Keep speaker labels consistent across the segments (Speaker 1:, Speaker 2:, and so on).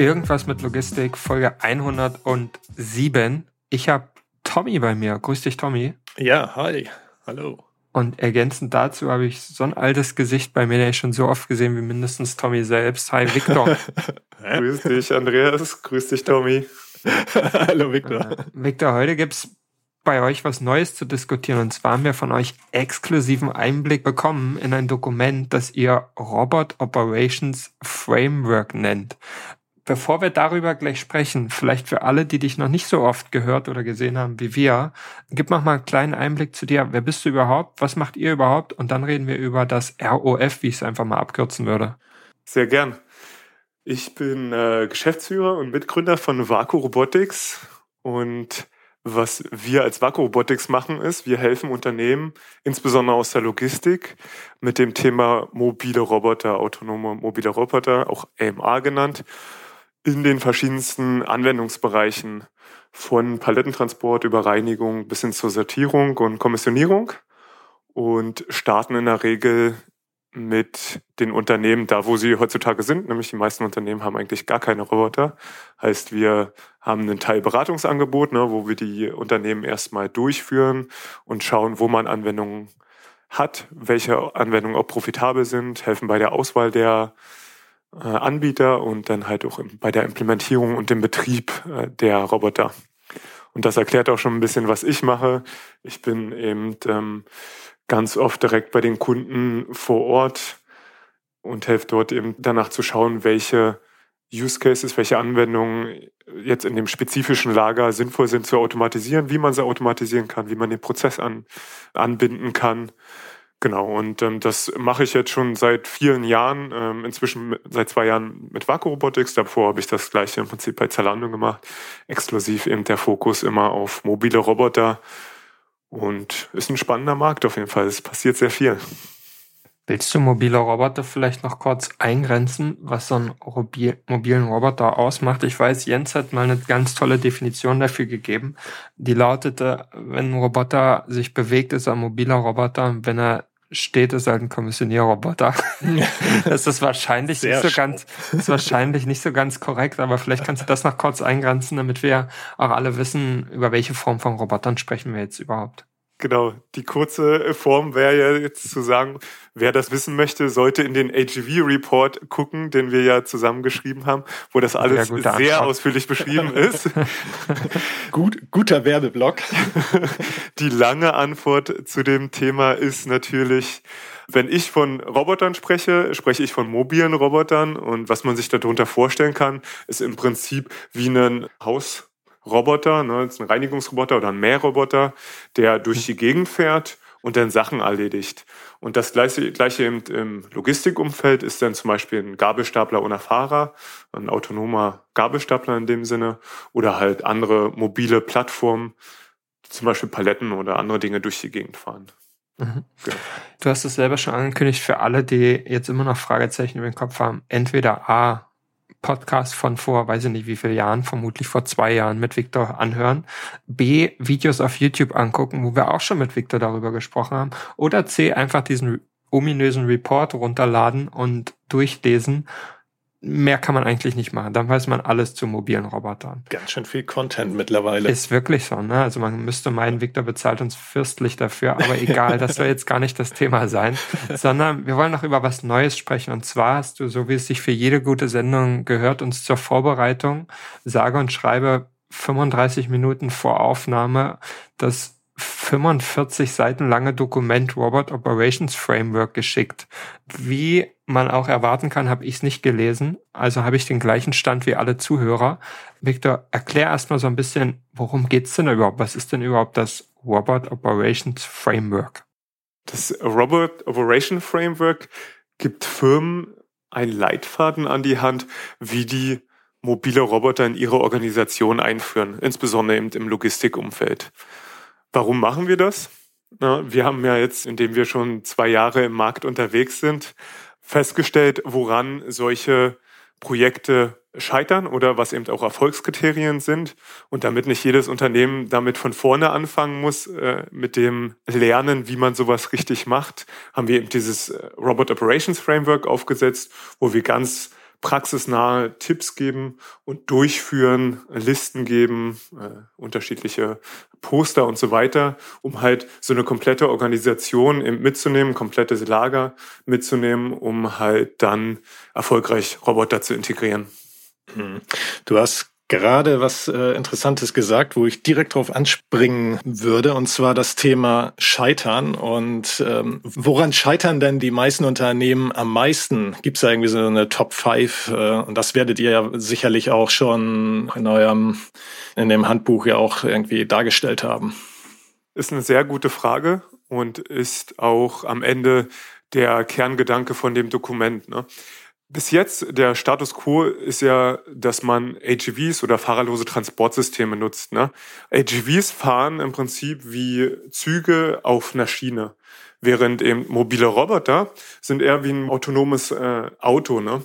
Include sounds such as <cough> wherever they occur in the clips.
Speaker 1: Irgendwas mit Logistik, Folge 107. Ich habe Tommy bei mir. Grüß dich, Tommy.
Speaker 2: Ja, hi. Hallo.
Speaker 1: Und ergänzend dazu habe ich so ein altes Gesicht bei mir, den ich schon so oft gesehen wie mindestens Tommy selbst. Hi, Victor. <laughs>
Speaker 2: Grüß dich, Andreas. Grüß dich, Tommy. <laughs> Hallo, Victor.
Speaker 1: Äh, Victor, heute gibt's bei euch was Neues zu diskutieren. Und zwar haben wir von euch exklusiven Einblick bekommen in ein Dokument, das ihr Robot Operations Framework nennt. Bevor wir darüber gleich sprechen, vielleicht für alle, die dich noch nicht so oft gehört oder gesehen haben wie wir, gib noch mal einen kleinen Einblick zu dir. Wer bist du überhaupt? Was macht ihr überhaupt? Und dann reden wir über das ROF, wie ich es einfach mal abkürzen würde.
Speaker 2: Sehr gern. Ich bin äh, Geschäftsführer und Mitgründer von Vaku Robotics und was wir als Vaku Robotics machen ist, wir helfen Unternehmen, insbesondere aus der Logistik, mit dem Thema mobile Roboter, autonome mobile Roboter, auch AMA genannt, in den verschiedensten Anwendungsbereichen von Palettentransport über Reinigung bis hin zur Sortierung und Kommissionierung und starten in der Regel mit den Unternehmen da, wo sie heutzutage sind, nämlich die meisten Unternehmen haben eigentlich gar keine Roboter. Heißt, wir haben einen Teil Beratungsangebot, ne, wo wir die Unternehmen erstmal durchführen und schauen, wo man Anwendungen hat, welche Anwendungen auch profitabel sind, helfen bei der Auswahl der Anbieter und dann halt auch bei der Implementierung und dem Betrieb äh, der Roboter. Und das erklärt auch schon ein bisschen, was ich mache. Ich bin eben ähm, ganz oft direkt bei den Kunden vor Ort und helfe dort eben danach zu schauen, welche Use Cases, welche Anwendungen jetzt in dem spezifischen Lager sinnvoll sind zu automatisieren, wie man sie automatisieren kann, wie man den Prozess an, anbinden kann Genau, und ähm, das mache ich jetzt schon seit vielen Jahren, ähm, inzwischen seit zwei Jahren mit Vaku Robotics. Davor habe ich das gleiche im Prinzip bei Zalando gemacht. Exklusiv eben der Fokus immer auf mobile Roboter. Und ist ein spannender Markt auf jeden Fall. Es passiert sehr viel.
Speaker 1: Willst du mobile Roboter vielleicht noch kurz eingrenzen, was so einen mobilen Roboter ausmacht? Ich weiß, Jens hat mal eine ganz tolle Definition dafür gegeben. Die lautete, wenn ein Roboter sich bewegt, ist er ein mobiler Roboter. Wenn er steht, ist halt ein Kommissionierroboter. <laughs> das ist wahrscheinlich Sehr nicht so ganz, ist wahrscheinlich nicht so ganz korrekt, aber vielleicht kannst du das noch kurz eingrenzen, damit wir auch alle wissen, über welche Form von Robotern sprechen wir jetzt überhaupt.
Speaker 2: Genau, die kurze Form wäre ja jetzt zu sagen, wer das wissen möchte, sollte in den AGV-Report gucken, den wir ja zusammengeschrieben haben, wo das alles sehr Antwort. ausführlich beschrieben ist. <laughs>
Speaker 3: Gut, guter Werbeblock. <laughs>
Speaker 2: Die lange Antwort zu dem Thema ist natürlich, wenn ich von Robotern spreche, spreche ich von mobilen Robotern und was man sich darunter vorstellen kann, ist im Prinzip wie ein Haus Roboter, ne, das ist ein Reinigungsroboter oder ein Mähroboter, der durch die Gegend fährt und dann Sachen erledigt. Und das gleiche, gleiche im, im Logistikumfeld ist dann zum Beispiel ein Gabelstapler ohne Fahrer, ein autonomer Gabelstapler in dem Sinne, oder halt andere mobile Plattformen, zum Beispiel Paletten oder andere Dinge durch die Gegend fahren.
Speaker 1: Mhm. Ja. Du hast es selber schon angekündigt für alle, die jetzt immer noch Fragezeichen über den Kopf haben. Entweder A, Podcast von vor, weiß ich nicht wie viele Jahren, vermutlich vor zwei Jahren mit Victor anhören. B, Videos auf YouTube angucken, wo wir auch schon mit Victor darüber gesprochen haben. Oder C, einfach diesen ominösen Report runterladen und durchlesen mehr kann man eigentlich nicht machen. Dann weiß man alles zu mobilen Robotern.
Speaker 3: Ganz schön viel Content mittlerweile.
Speaker 1: Ist wirklich so, ne? Also man müsste meinen, Victor bezahlt uns fürstlich dafür, aber <laughs> egal, das soll jetzt gar nicht das Thema sein, sondern wir wollen noch über was Neues sprechen. Und zwar hast du, so wie es sich für jede gute Sendung gehört, uns zur Vorbereitung, sage und schreibe 35 Minuten vor Aufnahme das 45 Seiten lange Dokument Robot Operations Framework geschickt. Wie man auch erwarten kann, habe ich es nicht gelesen. Also habe ich den gleichen Stand wie alle Zuhörer. Victor, erklär erstmal so ein bisschen, worum geht's denn überhaupt? Was ist denn überhaupt das Robot Operations Framework?
Speaker 2: Das Robot Operation Framework gibt Firmen einen Leitfaden an die Hand, wie die mobile Roboter in ihre Organisation einführen, insbesondere eben im Logistikumfeld. Warum machen wir das? Wir haben ja jetzt, indem wir schon zwei Jahre im Markt unterwegs sind, festgestellt, woran solche Projekte scheitern oder was eben auch Erfolgskriterien sind. Und damit nicht jedes Unternehmen damit von vorne anfangen muss, äh, mit dem Lernen, wie man sowas richtig macht, haben wir eben dieses äh, Robot Operations Framework aufgesetzt, wo wir ganz praxisnahe Tipps geben und durchführen, Listen geben, äh, unterschiedliche Poster und so weiter, um halt so eine komplette Organisation mitzunehmen, komplettes Lager mitzunehmen, um halt dann erfolgreich Roboter zu integrieren.
Speaker 4: Mhm. Du hast gerade was äh, Interessantes gesagt, wo ich direkt drauf anspringen würde, und zwar das Thema Scheitern. Und ähm, woran scheitern denn die meisten Unternehmen am meisten? Gibt es da irgendwie so eine Top 5? Äh, und das werdet ihr ja sicherlich auch schon in eurem, in dem Handbuch ja auch irgendwie dargestellt haben.
Speaker 2: Ist eine sehr gute Frage und ist auch am Ende der Kerngedanke von dem Dokument. Ne? Bis jetzt, der Status quo ist ja, dass man AGVs oder fahrerlose Transportsysteme nutzt. Ne? AGVs fahren im Prinzip wie Züge auf einer Schiene, während eben mobile Roboter sind eher wie ein autonomes äh, Auto. Ne?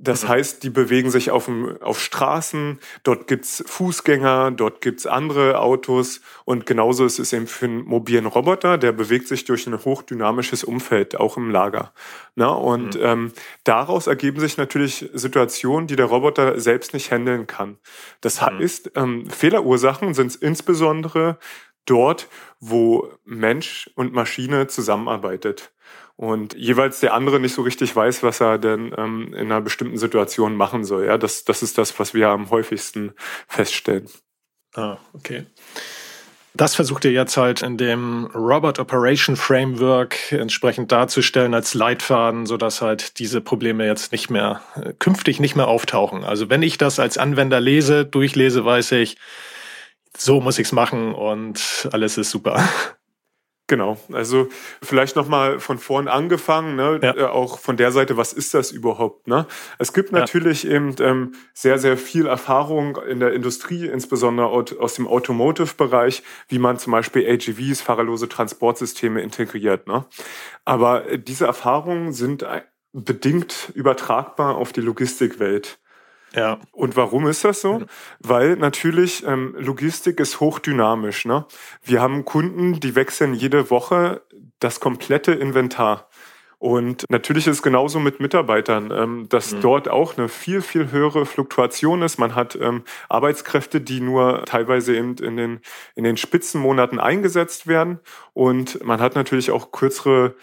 Speaker 2: Das mhm. heißt, die bewegen sich auf, dem, auf Straßen, dort gibt's Fußgänger, dort gibt's andere Autos und genauso ist es eben für einen mobilen Roboter, der bewegt sich durch ein hochdynamisches Umfeld, auch im Lager. Na, und mhm. ähm, daraus ergeben sich natürlich Situationen, die der Roboter selbst nicht handeln kann. Das mhm. heißt, ähm, Fehlerursachen sind insbesondere dort, wo Mensch und Maschine zusammenarbeitet und jeweils der andere nicht so richtig weiß, was er denn ähm, in einer bestimmten Situation machen soll. Ja, das, das ist das, was wir am häufigsten feststellen.
Speaker 4: Ah, okay. Das versucht ihr jetzt halt in dem Robot Operation Framework entsprechend darzustellen als Leitfaden, sodass halt diese Probleme jetzt nicht mehr, äh, künftig nicht mehr auftauchen. Also wenn ich das als Anwender lese, durchlese, weiß ich, so muss ich's machen und alles ist super. <laughs>
Speaker 2: Genau, also vielleicht nochmal von vorn angefangen, ne? Ja. Äh, auch von der Seite, was ist das überhaupt? Ne? Es gibt natürlich ja. eben ähm, sehr, sehr viel Erfahrung in der Industrie, insbesondere aus dem Automotive-Bereich, wie man zum Beispiel AGVs, fahrerlose Transportsysteme integriert. Ne? Aber diese Erfahrungen sind bedingt übertragbar auf die Logistikwelt. Ja. Und warum ist das so? Weil natürlich ähm, Logistik ist hochdynamisch. Ne? Wir haben Kunden, die wechseln jede Woche das komplette Inventar. Und natürlich ist es genauso mit Mitarbeitern, ähm, dass mhm. dort auch eine viel, viel höhere Fluktuation ist. Man hat ähm, Arbeitskräfte, die nur teilweise eben in den, in den Spitzenmonaten eingesetzt werden. Und man hat natürlich auch kürzere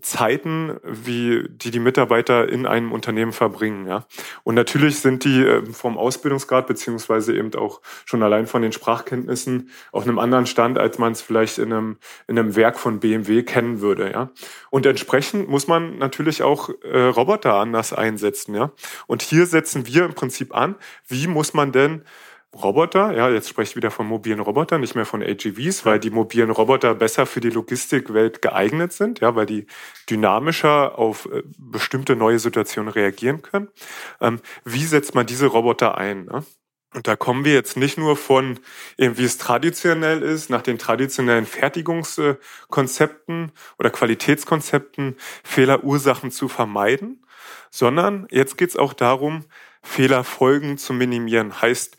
Speaker 2: Zeiten, wie die die Mitarbeiter in einem Unternehmen verbringen. Ja. Und natürlich sind die ähm, vom Ausbildungsgrad beziehungsweise eben auch schon allein von den Sprachkenntnissen auf einem anderen Stand, als man es vielleicht in einem, in einem Werk von BMW kennen würde. Ja. Und entsprechend muss man natürlich auch äh, Roboter anders einsetzen. Ja. Und hier setzen wir im Prinzip an, wie muss man denn Roboter, ja, jetzt spreche ich wieder von mobilen Robotern, nicht mehr von AGVs, weil die mobilen Roboter besser für die Logistikwelt geeignet sind, ja, weil die dynamischer auf äh, bestimmte neue Situationen reagieren können. Ähm, wie setzt man diese Roboter ein? Ne? Und da kommen wir jetzt nicht nur von, wie es traditionell ist, nach den traditionellen Fertigungskonzepten oder Qualitätskonzepten Fehlerursachen zu vermeiden, sondern jetzt geht es auch darum, Fehlerfolgen zu minimieren. Heißt,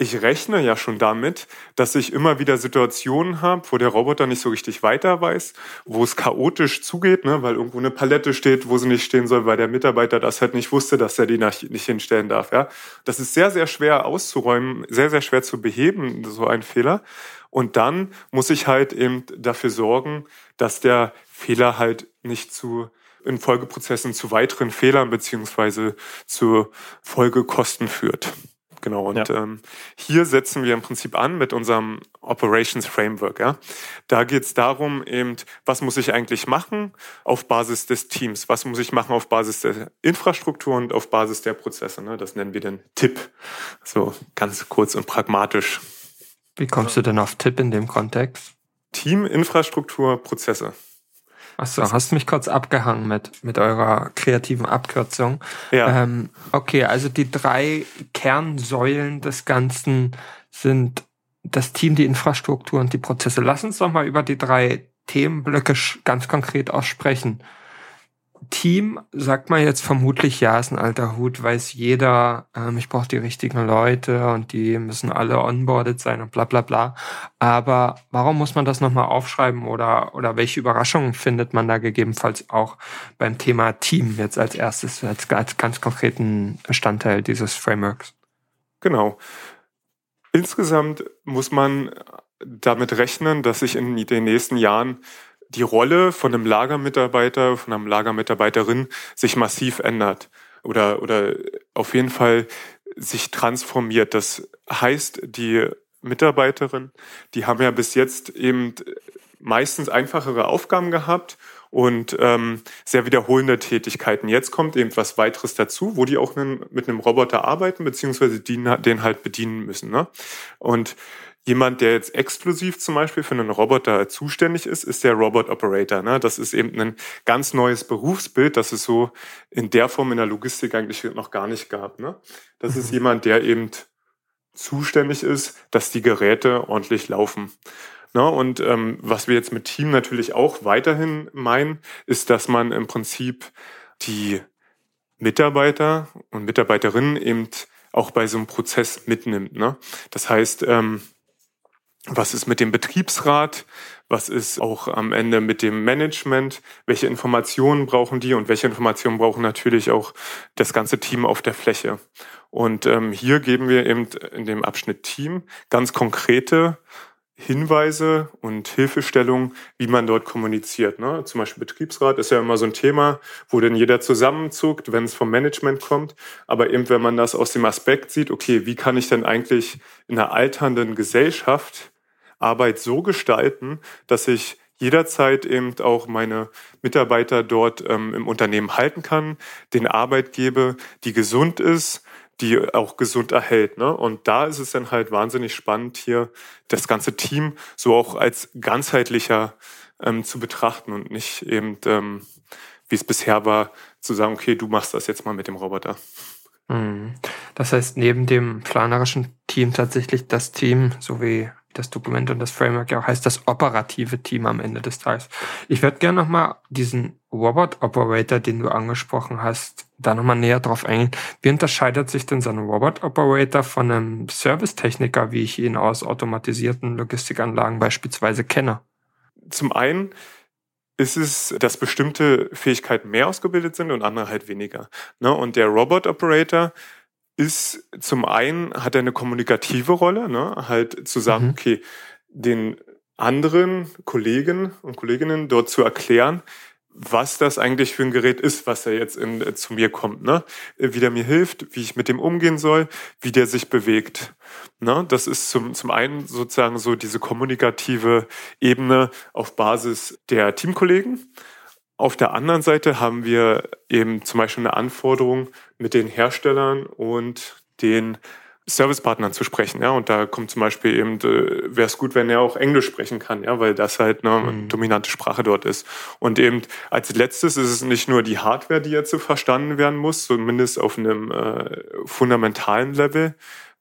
Speaker 2: ich rechne ja schon damit, dass ich immer wieder Situationen habe, wo der Roboter nicht so richtig weiter weiß, wo es chaotisch zugeht, ne, weil irgendwo eine Palette steht, wo sie nicht stehen soll, weil der Mitarbeiter das halt nicht wusste, dass er die nicht hinstellen darf. Ja, das ist sehr sehr schwer auszuräumen, sehr sehr schwer zu beheben, so ein Fehler. Und dann muss ich halt eben dafür sorgen, dass der Fehler halt nicht zu in Folgeprozessen zu weiteren Fehlern beziehungsweise zu Folgekosten führt. Genau, und ja. ähm, hier setzen wir im Prinzip an mit unserem Operations Framework. Ja? Da geht es darum, eben, was muss ich eigentlich machen auf Basis des Teams, was muss ich machen auf Basis der Infrastruktur und auf Basis der Prozesse. Ne? Das nennen wir den Tipp. So ganz kurz und pragmatisch.
Speaker 1: Wie kommst du denn auf Tipp in dem Kontext?
Speaker 2: Team, Infrastruktur, Prozesse.
Speaker 1: Achso, hast mich kurz abgehangen mit, mit eurer kreativen Abkürzung.
Speaker 2: Ja.
Speaker 1: Ähm, okay, also die drei Kernsäulen des Ganzen sind das Team, die Infrastruktur und die Prozesse. Lass uns doch mal über die drei Themenblöcke ganz konkret aussprechen. Team sagt man jetzt vermutlich, ja, ist ein alter Hut, weiß jeder, ähm, ich brauche die richtigen Leute und die müssen alle onboarded sein und bla bla bla. Aber warum muss man das nochmal aufschreiben oder, oder welche Überraschungen findet man da gegebenenfalls auch beim Thema Team jetzt als erstes, als, als ganz konkreten Bestandteil dieses Frameworks?
Speaker 2: Genau. Insgesamt muss man damit rechnen, dass sich in den nächsten Jahren die Rolle von einem Lagermitarbeiter, von einer Lagermitarbeiterin sich massiv ändert oder, oder auf jeden Fall sich transformiert. Das heißt, die Mitarbeiterin, die haben ja bis jetzt eben meistens einfachere Aufgaben gehabt und ähm, sehr wiederholende Tätigkeiten. Jetzt kommt eben was weiteres dazu, wo die auch mit einem Roboter arbeiten, beziehungsweise die, den halt bedienen müssen. Ne? Und Jemand, der jetzt exklusiv zum Beispiel für einen Roboter zuständig ist, ist der Robot Operator. Ne? Das ist eben ein ganz neues Berufsbild, das es so in der Form in der Logistik eigentlich noch gar nicht gab. Ne? Das ist mhm. jemand, der eben zuständig ist, dass die Geräte ordentlich laufen. Ne? Und ähm, was wir jetzt mit Team natürlich auch weiterhin meinen, ist, dass man im Prinzip die Mitarbeiter und Mitarbeiterinnen eben auch bei so einem Prozess mitnimmt. Ne? Das heißt, ähm, was ist mit dem Betriebsrat? Was ist auch am Ende mit dem Management? Welche Informationen brauchen die und welche Informationen brauchen natürlich auch das ganze Team auf der Fläche? Und ähm, hier geben wir eben in dem Abschnitt Team ganz konkrete Hinweise und Hilfestellungen, wie man dort kommuniziert. Ne? Zum Beispiel Betriebsrat ist ja immer so ein Thema, wo dann jeder zusammenzuckt, wenn es vom Management kommt. Aber eben, wenn man das aus dem Aspekt sieht, okay, wie kann ich denn eigentlich in einer alternden Gesellschaft Arbeit so gestalten, dass ich jederzeit eben auch meine Mitarbeiter dort ähm, im Unternehmen halten kann, den Arbeit gebe, die gesund ist, die auch gesund erhält. Ne? Und da ist es dann halt wahnsinnig spannend, hier das ganze Team so auch als ganzheitlicher ähm, zu betrachten und nicht eben, ähm, wie es bisher war, zu sagen, okay, du machst das jetzt mal mit dem Roboter.
Speaker 1: Mhm. Das heißt, neben dem planerischen Team tatsächlich das Team, so wie das Dokument und das Framework ja auch heißt, das operative Team am Ende des Tages. Ich würde gerne nochmal diesen Robot Operator, den du angesprochen hast, da nochmal näher drauf eingehen. Wie unterscheidet sich denn so ein Robot Operator von einem Servicetechniker, wie ich ihn aus automatisierten Logistikanlagen beispielsweise kenne?
Speaker 2: Zum einen ist es, dass bestimmte Fähigkeiten mehr ausgebildet sind und andere halt weniger. Ne? Und der Robot Operator ist zum einen hat er eine kommunikative Rolle, ne? halt zu sagen, mhm. okay, den anderen Kollegen und Kolleginnen dort zu erklären, was das eigentlich für ein Gerät ist, was er jetzt in, äh, zu mir kommt, ne? Wie der mir hilft, wie ich mit dem umgehen soll, wie der sich bewegt. Ne? Das ist zum, zum einen sozusagen so diese kommunikative Ebene auf Basis der Teamkollegen. Auf der anderen Seite haben wir eben zum Beispiel eine Anforderung mit den Herstellern und den Servicepartnern zu sprechen, ja, und da kommt zum Beispiel eben, äh, wäre es gut, wenn er auch Englisch sprechen kann, ja, weil das halt eine mhm. dominante Sprache dort ist. Und eben als letztes ist es nicht nur die Hardware, die jetzt so verstanden werden muss, zumindest auf einem äh, fundamentalen Level,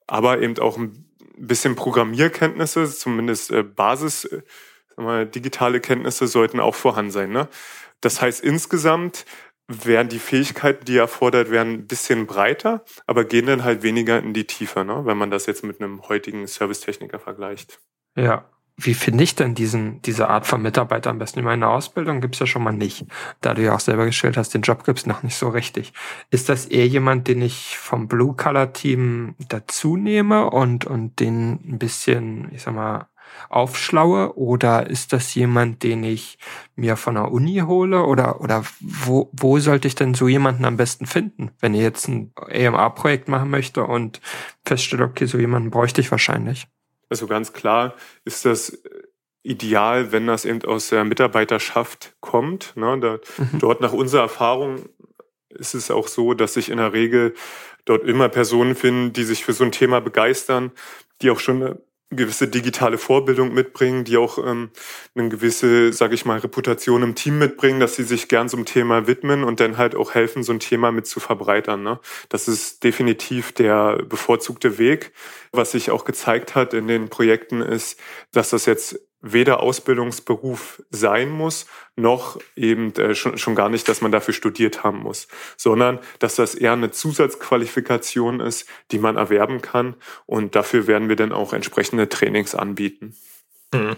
Speaker 2: aber eben auch ein bisschen Programmierkenntnisse, zumindest äh, Basis, äh, wir, digitale Kenntnisse sollten auch vorhanden sein. Ne? Das heißt, insgesamt werden die Fähigkeiten, die erfordert werden, ein bisschen breiter, aber gehen dann halt weniger in die Tiefe, ne? wenn man das jetzt mit einem heutigen Servicetechniker vergleicht.
Speaker 1: Ja. Wie finde ich denn diesen, diese Art von Mitarbeiter am besten? In meiner Ausbildung gibt's ja schon mal nicht. Da du ja auch selber gestellt hast, den Job gibt's noch nicht so richtig. Ist das eher jemand, den ich vom Blue-Color-Team dazu nehme und, und den ein bisschen, ich sag mal, aufschlaue oder ist das jemand, den ich mir von der Uni hole oder, oder wo, wo sollte ich denn so jemanden am besten finden, wenn ihr jetzt ein EMA-Projekt machen möchte und feststellt, okay, so jemanden bräuchte ich wahrscheinlich?
Speaker 2: Also ganz klar ist das ideal, wenn das eben aus der Mitarbeiterschaft kommt. Ne? Da, mhm. Dort nach unserer Erfahrung ist es auch so, dass sich in der Regel dort immer Personen finden, die sich für so ein Thema begeistern, die auch schon eine gewisse digitale Vorbildung mitbringen, die auch ähm, eine gewisse, sage ich mal, Reputation im Team mitbringen, dass sie sich gern so einem Thema widmen und dann halt auch helfen, so ein Thema mit zu verbreitern. Ne? Das ist definitiv der bevorzugte Weg. Was sich auch gezeigt hat in den Projekten ist, dass das jetzt weder Ausbildungsberuf sein muss, noch eben äh, schon, schon gar nicht, dass man dafür studiert haben muss, sondern dass das eher eine Zusatzqualifikation ist, die man erwerben kann. Und dafür werden wir dann auch entsprechende Trainings anbieten.
Speaker 4: Mhm.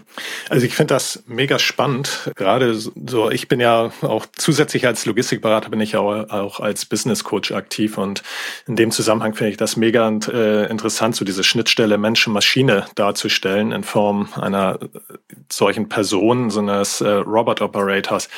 Speaker 4: Also ich finde das mega spannend. Gerade so, ich bin ja auch zusätzlich als Logistikberater bin ich auch, auch als Business Coach aktiv und in dem Zusammenhang finde ich das mega äh, interessant, so diese Schnittstelle Mensch-Maschine darzustellen in Form einer solchen Person, so eines äh, Robot Operators.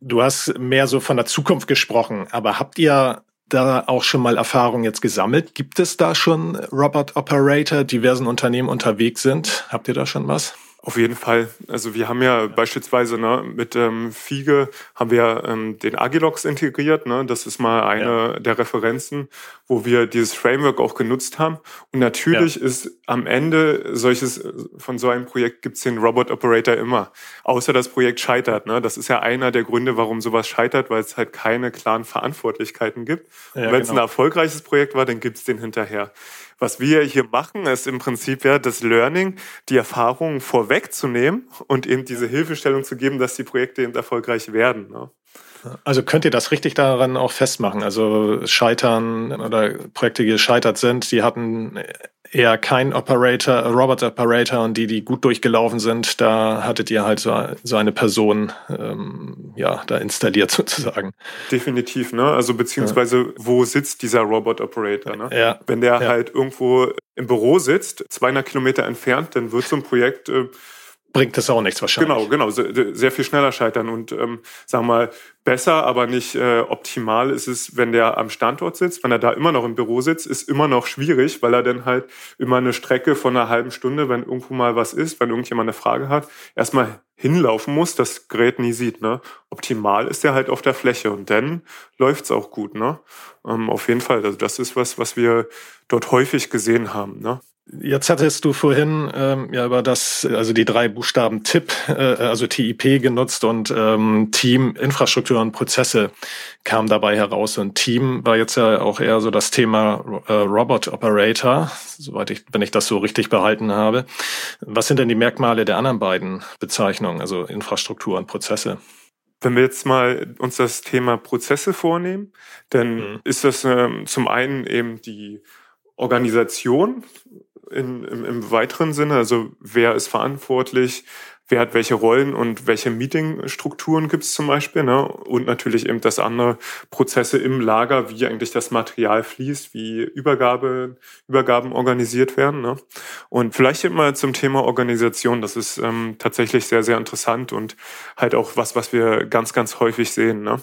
Speaker 4: Du hast mehr so von der Zukunft gesprochen, aber habt ihr da auch schon mal Erfahrung jetzt gesammelt? Gibt es da schon Robot Operator, diversen Unternehmen unterwegs sind? Habt ihr da schon was?
Speaker 2: Auf jeden Fall. Also wir haben ja beispielsweise ne, mit ähm, Fiege haben wir ähm, den Agilox integriert. Ne? Das ist mal eine ja. der Referenzen, wo wir dieses Framework auch genutzt haben. Und natürlich ja. ist am Ende solches von so einem Projekt gibt's den Robot Operator immer. Außer das Projekt scheitert. Ne? Das ist ja einer der Gründe, warum sowas scheitert, weil es halt keine klaren Verantwortlichkeiten gibt. Ja, wenn es genau. ein erfolgreiches Projekt war, dann gibt's den hinterher. Was wir hier machen, ist im Prinzip ja das Learning, die Erfahrungen vorwegzunehmen und eben diese Hilfestellung zu geben, dass die Projekte eben erfolgreich werden. Ne?
Speaker 4: Also könnt ihr das richtig daran auch festmachen? Also Scheitern oder Projekte, die gescheitert sind, die hatten eher kein Operator, Robot Operator und die, die gut durchgelaufen sind, da hattet ihr halt so, so eine Person ähm, ja da installiert <laughs> sozusagen.
Speaker 2: Definitiv, ne? Also beziehungsweise ja. wo sitzt dieser Robot Operator? Ne? Ja. Wenn der ja. halt irgendwo im Büro sitzt, 200 Kilometer entfernt, dann wird so ein Projekt äh,
Speaker 4: bringt das auch nichts wahrscheinlich.
Speaker 2: Genau, genau, sehr viel schneller scheitern und ähm, sagen wir mal besser, aber nicht äh, optimal ist es, wenn der am Standort sitzt, wenn er da immer noch im Büro sitzt, ist immer noch schwierig, weil er dann halt immer eine Strecke von einer halben Stunde, wenn irgendwo mal was ist, wenn irgendjemand eine Frage hat, erstmal hinlaufen muss, das Gerät nie sieht. Ne? Optimal ist er halt auf der Fläche und dann läuft's auch gut. Ne? Ähm, auf jeden Fall, also das ist was, was wir dort häufig gesehen haben. Ne?
Speaker 4: Jetzt hattest du vorhin ähm, ja über das, also die drei Buchstaben TIP, äh, also TIP genutzt und ähm, Team, Infrastruktur und Prozesse kam dabei heraus. Und Team war jetzt ja auch eher so das Thema äh, Robot Operator, soweit ich, wenn ich das so richtig behalten habe. Was sind denn die Merkmale der anderen beiden Bezeichnungen, also Infrastruktur und Prozesse?
Speaker 2: Wenn wir jetzt mal uns das Thema Prozesse vornehmen, dann mhm. ist das ähm, zum einen eben die Organisation, in, im, im weiteren Sinne? Also wer ist verantwortlich? Wer hat welche Rollen und welche Meetingstrukturen gibt es zum Beispiel? Ne? Und natürlich eben das andere Prozesse im Lager, wie eigentlich das Material fließt, wie Übergabe, Übergaben organisiert werden. Ne? Und vielleicht eben mal zum Thema Organisation. Das ist ähm, tatsächlich sehr, sehr interessant und halt auch was, was wir ganz, ganz häufig sehen. Ne?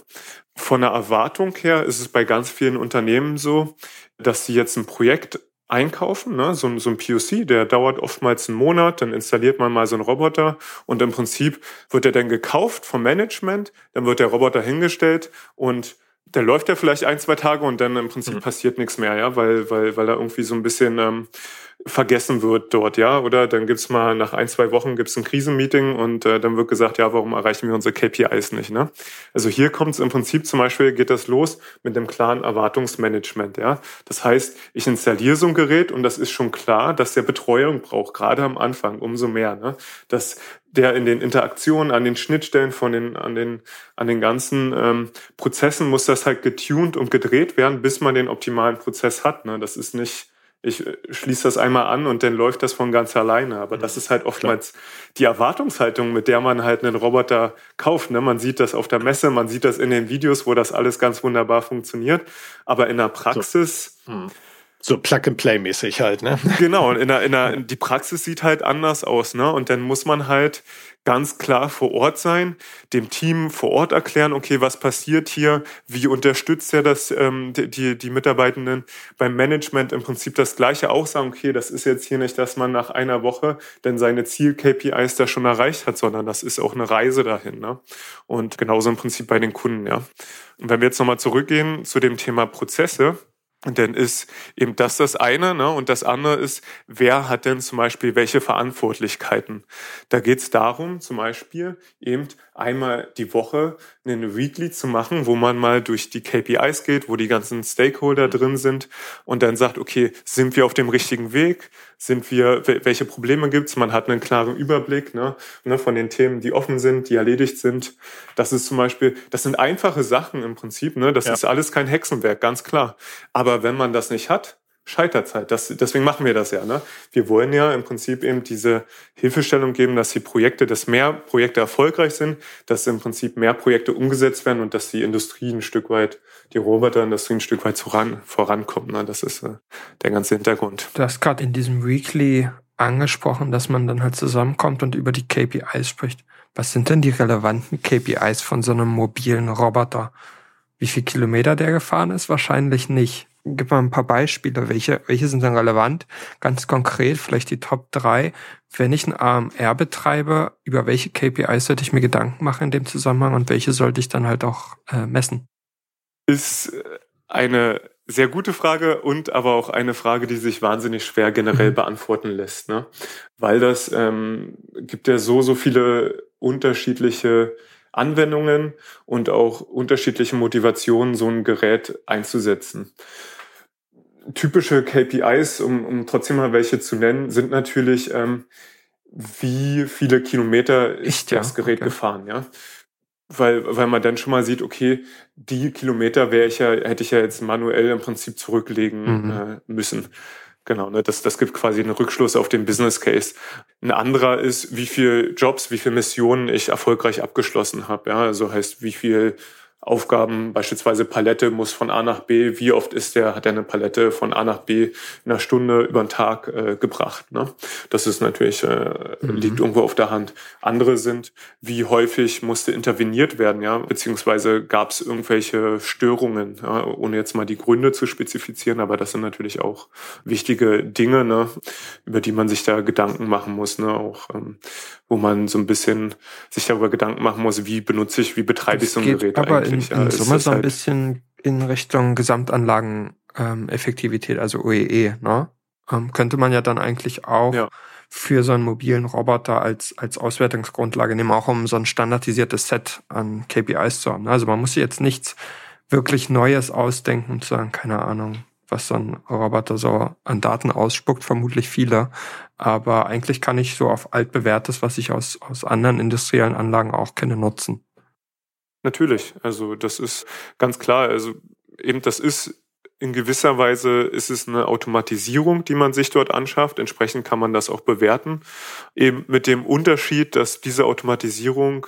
Speaker 2: Von der Erwartung her ist es bei ganz vielen Unternehmen so, dass sie jetzt ein Projekt einkaufen, ne? so, so ein POC, der dauert oftmals einen Monat, dann installiert man mal so einen Roboter und im Prinzip wird er dann gekauft vom Management, dann wird der Roboter hingestellt und der läuft ja vielleicht ein, zwei Tage und dann im Prinzip mhm. passiert nichts mehr, ja, weil, weil, weil er irgendwie so ein bisschen ähm, vergessen wird dort, ja. Oder dann gibt's mal nach ein, zwei Wochen gibt's ein Krisenmeeting und äh, dann wird gesagt, ja, warum erreichen wir unsere KPIs nicht? Ne? Also hier kommt es im Prinzip zum Beispiel, geht das los mit dem klaren Erwartungsmanagement, ja. Das heißt, ich installiere so ein Gerät und das ist schon klar, dass der Betreuung braucht, gerade am Anfang, umso mehr. Ne? Dass der in den Interaktionen, an den Schnittstellen von den, an den, an den ganzen ähm, Prozessen muss das halt getuned und gedreht werden, bis man den optimalen Prozess hat. Ne? Das ist nicht ich äh, schließe das einmal an und dann läuft das von ganz alleine. Aber das mhm. ist halt oftmals Klar. die Erwartungshaltung, mit der man halt einen Roboter kauft. Ne? Man sieht das auf der Messe, man sieht das in den Videos, wo das alles ganz wunderbar funktioniert. Aber in der Praxis.
Speaker 4: So. Hm. So Plug-and-Play-mäßig halt, ne? <laughs>
Speaker 2: Genau, und in der, in der, die Praxis sieht halt anders aus, ne? Und dann muss man halt ganz klar vor Ort sein, dem Team vor Ort erklären, okay, was passiert hier, wie unterstützt er das, ähm, die, die Mitarbeitenden beim Management im Prinzip das Gleiche auch sagen, okay, das ist jetzt hier nicht, dass man nach einer Woche denn seine Ziel-KPIs da schon erreicht hat, sondern das ist auch eine Reise dahin. Ne? Und genauso im Prinzip bei den Kunden, ja. Und wenn wir jetzt nochmal zurückgehen zu dem Thema Prozesse, dann ist eben das das eine, ne? Und das andere ist, wer hat denn zum Beispiel welche Verantwortlichkeiten? Da geht es darum, zum Beispiel eben einmal die Woche einen Weekly zu machen, wo man mal durch die KPIs geht, wo die ganzen Stakeholder drin sind und dann sagt, okay, sind wir auf dem richtigen Weg? Sind wir, welche Probleme gibt's? Man hat einen klaren Überblick ne, ne, von den Themen, die offen sind, die erledigt sind. Das ist zum Beispiel, das sind einfache Sachen im Prinzip, ne? Das ja. ist alles kein Hexenwerk, ganz klar. Aber wenn man das nicht hat, scheitert halt. Das, deswegen machen wir das ja. Ne? Wir wollen ja im Prinzip eben diese Hilfestellung geben, dass die Projekte, dass mehr Projekte erfolgreich sind, dass im Prinzip mehr Projekte umgesetzt werden und dass die Industrie ein Stück weit, die Roboterindustrie ein Stück weit voran, vorankommt. Ne? Das ist äh, der ganze Hintergrund.
Speaker 1: Du hast gerade in diesem Weekly angesprochen, dass man dann halt zusammenkommt und über die KPIs spricht. Was sind denn die relevanten KPIs von so einem mobilen Roboter? Wie viel Kilometer der gefahren ist? Wahrscheinlich nicht gib mal ein paar Beispiele. Welche, welche sind denn relevant? Ganz konkret, vielleicht die Top 3. Wenn ich ein AMR betreibe, über welche KPIs sollte ich mir Gedanken machen in dem Zusammenhang und welche sollte ich dann halt auch äh, messen?
Speaker 2: Ist äh, eine sehr gute Frage und aber auch eine Frage, die sich wahnsinnig schwer generell mhm. beantworten lässt, ne? Weil das ähm, gibt ja so, so viele unterschiedliche Anwendungen und auch unterschiedliche Motivationen, so ein Gerät einzusetzen typische KPIs, um, um trotzdem mal welche zu nennen, sind natürlich, ähm, wie viele Kilometer ist Echt, das Gerät okay. gefahren, ja. Weil, weil man dann schon mal sieht, okay, die Kilometer wäre ich ja, hätte ich ja jetzt manuell im Prinzip zurücklegen mhm. äh, müssen. Genau, ne, das, das gibt quasi einen Rückschluss auf den Business Case. Ein anderer ist, wie viel Jobs, wie viele Missionen ich erfolgreich abgeschlossen habe. Ja, also heißt, wie viel Aufgaben, beispielsweise Palette muss von A nach B, wie oft ist der, hat er eine Palette von A nach B in einer Stunde über den Tag äh, gebracht. Ne? Das ist natürlich, äh, mhm. liegt irgendwo auf der Hand. Andere sind, wie häufig musste interveniert werden, ja, beziehungsweise gab es irgendwelche Störungen, ja? ohne jetzt mal die Gründe zu spezifizieren, aber das sind natürlich auch wichtige Dinge, ne? über die man sich da Gedanken machen muss, ne? auch ähm, wo man so ein bisschen sich darüber Gedanken machen muss, wie benutze ich, wie betreibe ich so ein Gerät
Speaker 1: aber eigentlich in, in Summe so ein halt bisschen in Richtung Gesamtanlageneffektivität, ähm, also OEE, ne? Ähm, könnte man ja dann eigentlich auch ja. für so einen mobilen Roboter als, als Auswertungsgrundlage nehmen, auch um so ein standardisiertes Set an KPIs zu haben. Also man muss jetzt nichts wirklich Neues ausdenken und sagen, keine Ahnung, was so ein Roboter so an Daten ausspuckt, vermutlich viele. Aber eigentlich kann ich so auf altbewährtes, was ich aus, aus anderen industriellen Anlagen auch kenne, nutzen.
Speaker 2: Natürlich, also das ist ganz klar. Also eben das ist in gewisser Weise ist es eine Automatisierung, die man sich dort anschafft. Entsprechend kann man das auch bewerten. Eben mit dem Unterschied, dass diese Automatisierung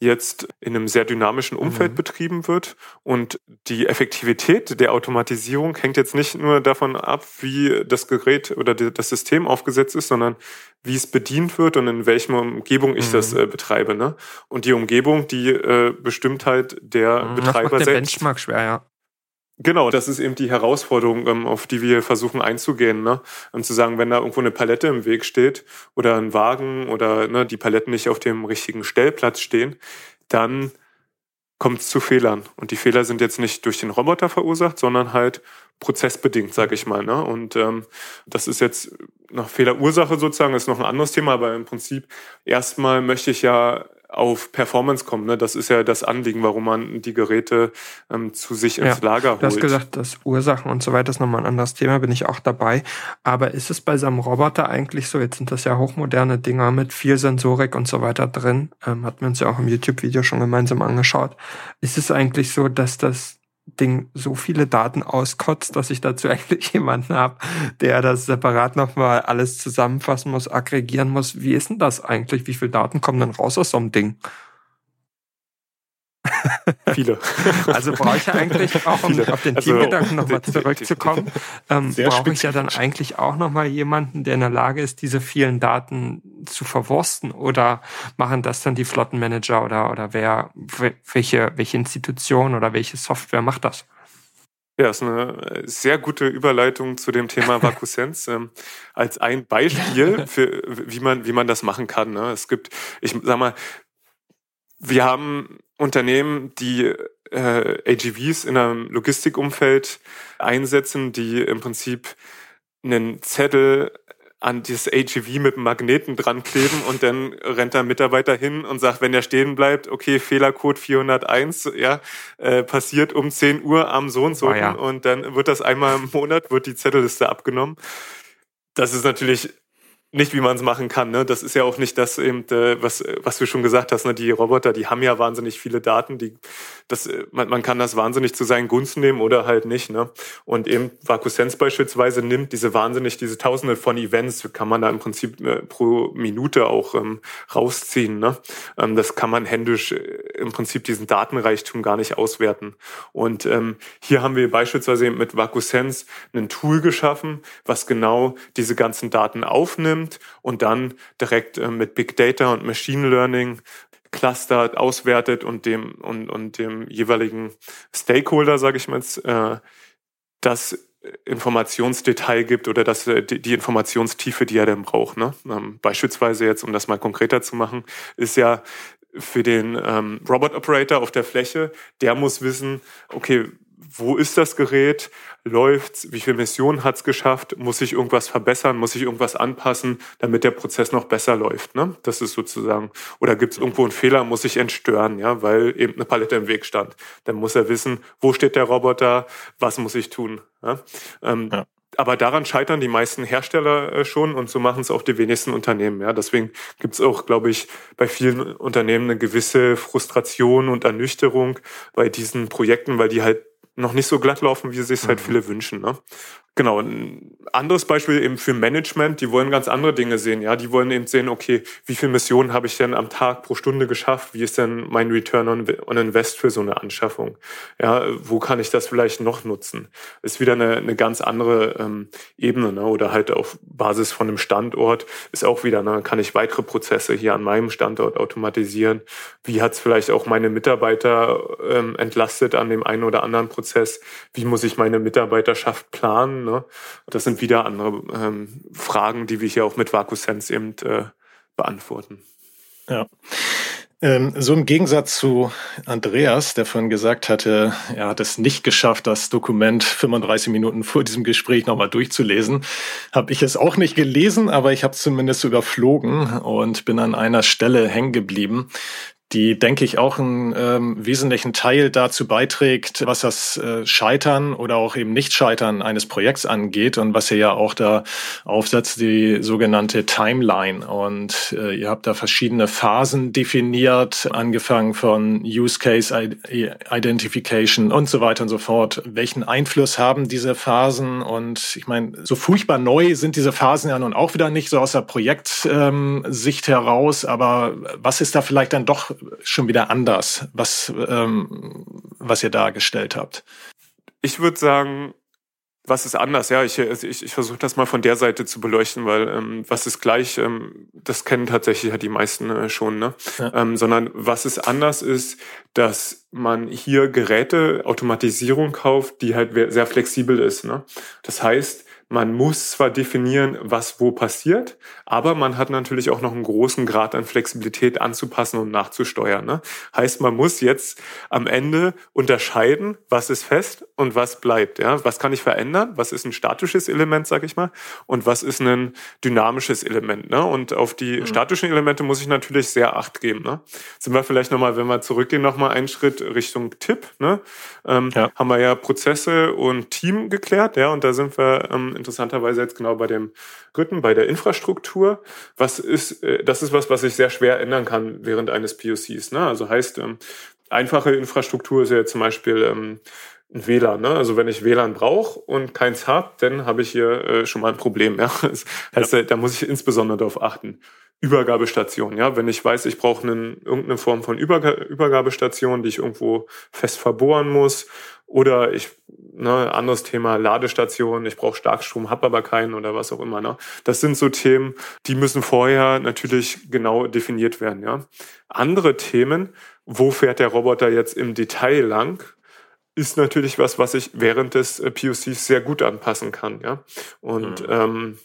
Speaker 2: jetzt in einem sehr dynamischen Umfeld mhm. betrieben wird. Und die Effektivität der Automatisierung hängt jetzt nicht nur davon ab, wie das Gerät oder das System aufgesetzt ist, sondern wie es bedient wird und in welcher Umgebung ich mhm. das äh, betreibe. Ne? Und die Umgebung, die äh, bestimmt halt der mhm, Betreiber das macht der
Speaker 1: selbst. Benchmark schwer, ja.
Speaker 2: Genau, das ist eben die Herausforderung, ähm, auf die wir versuchen einzugehen. Ne? Und zu sagen, wenn da irgendwo eine Palette im Weg steht oder ein Wagen oder ne, die Paletten nicht auf dem richtigen Stellplatz stehen, dann kommt es zu Fehlern. Und die Fehler sind jetzt nicht durch den Roboter verursacht, sondern halt prozessbedingt, sage ich mal. Ne? Und ähm, das ist jetzt nach Fehlerursache sozusagen, ist noch ein anderes Thema, aber im Prinzip erstmal möchte ich ja auf Performance kommen. Ne? Das ist ja das Anliegen, warum man die Geräte ähm, zu sich ins ja, Lager holt.
Speaker 1: Du hast gesagt, dass Ursachen und so weiter ist nochmal ein anderes Thema, bin ich auch dabei. Aber ist es bei so einem Roboter eigentlich so, jetzt sind das ja hochmoderne Dinger mit viel Sensorik und so weiter drin, ähm, hatten wir uns ja auch im YouTube-Video schon gemeinsam angeschaut. Ist es eigentlich so, dass das Ding so viele Daten auskotzt, dass ich dazu <laughs> eigentlich jemanden habe, der das separat nochmal alles zusammenfassen muss, aggregieren muss. Wie ist denn das eigentlich? Wie viele Daten kommen denn raus aus so einem Ding?
Speaker 2: Viele. <laughs>
Speaker 1: Also brauche ich ja eigentlich auch, um Viele. auf den also, Teamgedanken nochmal zurückzukommen, ähm, brauche ich ja dann eigentlich auch nochmal jemanden, der in der Lage ist, diese vielen Daten zu verwursten oder machen das dann die Flottenmanager oder, oder wer, welche, welche Institution oder welche Software macht das?
Speaker 2: Ja, ist eine sehr gute Überleitung zu dem Thema <laughs> Vakusenz ähm, als ein Beispiel <laughs> für wie man wie man das machen kann. Ne? Es gibt, ich sag mal, wir haben Unternehmen, die äh, AGVs in einem Logistikumfeld einsetzen, die im Prinzip einen Zettel an dieses AGV mit Magneten dran kleben und dann rennt der Mitarbeiter hin und sagt, wenn der stehen bleibt, okay, Fehlercode 401, ja, äh, passiert um 10 Uhr am so und so oh ja. und dann wird das einmal im Monat, wird die Zettelliste abgenommen. Das ist natürlich nicht, wie man es machen kann. Ne? Das ist ja auch nicht das, eben, äh, was, was du schon gesagt hast. Ne? Die Roboter, die haben ja wahnsinnig viele Daten. Die, das, äh, man, man kann das wahnsinnig zu seinen Gunsten nehmen oder halt nicht. Ne? Und eben VacuSense beispielsweise nimmt diese wahnsinnig, diese Tausende von Events, kann man da im Prinzip äh, pro Minute auch ähm, rausziehen. Ne? Ähm, das kann man händisch äh, im Prinzip diesen Datenreichtum gar nicht auswerten. Und ähm, hier haben wir beispielsweise mit VacuSense ein Tool geschaffen, was genau diese ganzen Daten aufnimmt nimmt und dann direkt äh, mit Big Data und Machine Learning clustert, auswertet und dem und, und dem jeweiligen Stakeholder, sage ich mal, äh, das Informationsdetail gibt oder das, äh, die, Informationstiefe, die er denn braucht. Ne? Ähm, beispielsweise jetzt, um das mal konkreter zu machen, ist ja für den ähm, Robot Operator auf der Fläche, der muss wissen, okay, wo ist das Gerät, läuft's, wie viele Missionen hat's geschafft, muss ich irgendwas verbessern, muss ich irgendwas anpassen, damit der Prozess noch besser läuft. Ne? Das ist sozusagen, oder gibt's irgendwo einen Fehler, muss ich entstören, ja, weil eben eine Palette im Weg stand. Dann muss er wissen, wo steht der Roboter, was muss ich tun. Ja? Ähm, ja. Aber daran scheitern die meisten Hersteller äh, schon und so machen es auch die wenigsten Unternehmen. Ja, deswegen gibt's auch, glaube ich, bei vielen Unternehmen eine gewisse Frustration und Ernüchterung bei diesen Projekten, weil die halt noch nicht so glatt laufen, wie sich halt mhm. viele wünschen. Ne? Genau, ein anderes Beispiel eben für Management, die wollen ganz andere Dinge sehen. Ja, die wollen eben sehen, okay, wie viele Missionen habe ich denn am Tag pro Stunde geschafft? Wie ist denn mein Return on, on Invest für so eine Anschaffung? Ja, wo kann ich das vielleicht noch nutzen? Ist wieder eine, eine ganz andere ähm, Ebene, ne? oder halt auf Basis von einem Standort ist auch wieder, ne? kann ich weitere Prozesse hier an meinem Standort automatisieren? Wie hat es vielleicht auch meine Mitarbeiter ähm, entlastet an dem einen oder anderen Prozess? Wie muss ich meine Mitarbeiterschaft planen? Ne? Das sind wieder andere ähm, Fragen, die wir hier auch mit VacuSense eben äh, beantworten.
Speaker 4: Ja. Ähm, so im Gegensatz zu Andreas, der vorhin gesagt hatte, er hat es nicht geschafft, das Dokument 35 Minuten vor diesem Gespräch nochmal durchzulesen, habe ich es auch nicht gelesen, aber ich habe es zumindest überflogen und bin an einer Stelle hängen geblieben, die, denke ich, auch einen ähm, wesentlichen Teil dazu beiträgt, was das äh, Scheitern oder auch eben Nicht-Scheitern eines Projekts angeht und was ihr ja auch da aufsetzt, die sogenannte Timeline. Und äh, ihr habt da verschiedene Phasen definiert, angefangen von Use Case Identification und so weiter und so fort. Welchen Einfluss haben diese Phasen? Und ich meine, so furchtbar neu sind diese Phasen ja nun auch wieder nicht so aus der Projektsicht ähm, heraus, aber was ist da vielleicht dann doch schon wieder anders, was, ähm, was ihr dargestellt habt?
Speaker 2: Ich würde sagen, was ist anders? Ja, ich, ich, ich versuche das mal von der Seite zu beleuchten, weil ähm, was ist gleich, ähm, das kennen tatsächlich ja die meisten äh, schon, ne? Ja. Ähm, sondern was ist anders ist, dass man hier Geräte, Automatisierung kauft, die halt sehr flexibel ist. Ne? Das heißt, man muss zwar definieren, was wo passiert, aber man hat natürlich auch noch einen großen Grad an Flexibilität anzupassen und nachzusteuern. Ne? Heißt, man muss jetzt am Ende unterscheiden, was ist fest und was bleibt. Ja? Was kann ich verändern? Was ist ein statisches Element, sag ich mal, und was ist ein dynamisches Element? Ne? Und auf die mhm. statischen Elemente muss ich natürlich sehr Acht geben. Ne? Sind wir vielleicht nochmal, wenn wir zurückgehen, nochmal einen Schritt Richtung Tipp. Ne? Ähm, ja. Haben wir ja Prozesse und Team geklärt, ja, und da sind wir ähm, interessanterweise jetzt genau bei dem dritten, bei der Infrastruktur. Was ist, äh, das ist was, was ich sehr schwer ändern kann während eines POCs. Ne? Also heißt, ähm, einfache Infrastruktur ist ja zum Beispiel ähm, ein WLAN. Ne? Also wenn ich WLAN brauche und keins habe, dann habe ich hier äh, schon mal ein Problem. Ja? <laughs> Das heißt, ja. da muss ich insbesondere darauf achten. Übergabestation, ja, wenn ich weiß, ich brauche irgendeine Form von Überg Übergabestation, die ich irgendwo fest verbohren muss, oder ich, ne, anderes Thema, Ladestation, ich brauche Starkstrom, habe aber keinen oder was auch immer. Ne? Das sind so Themen, die müssen vorher natürlich genau definiert werden. Ja? Andere Themen, wo fährt der Roboter jetzt im Detail lang, ist natürlich was, was ich während des äh, POCs sehr gut anpassen kann. Ja? Und mhm. ähm,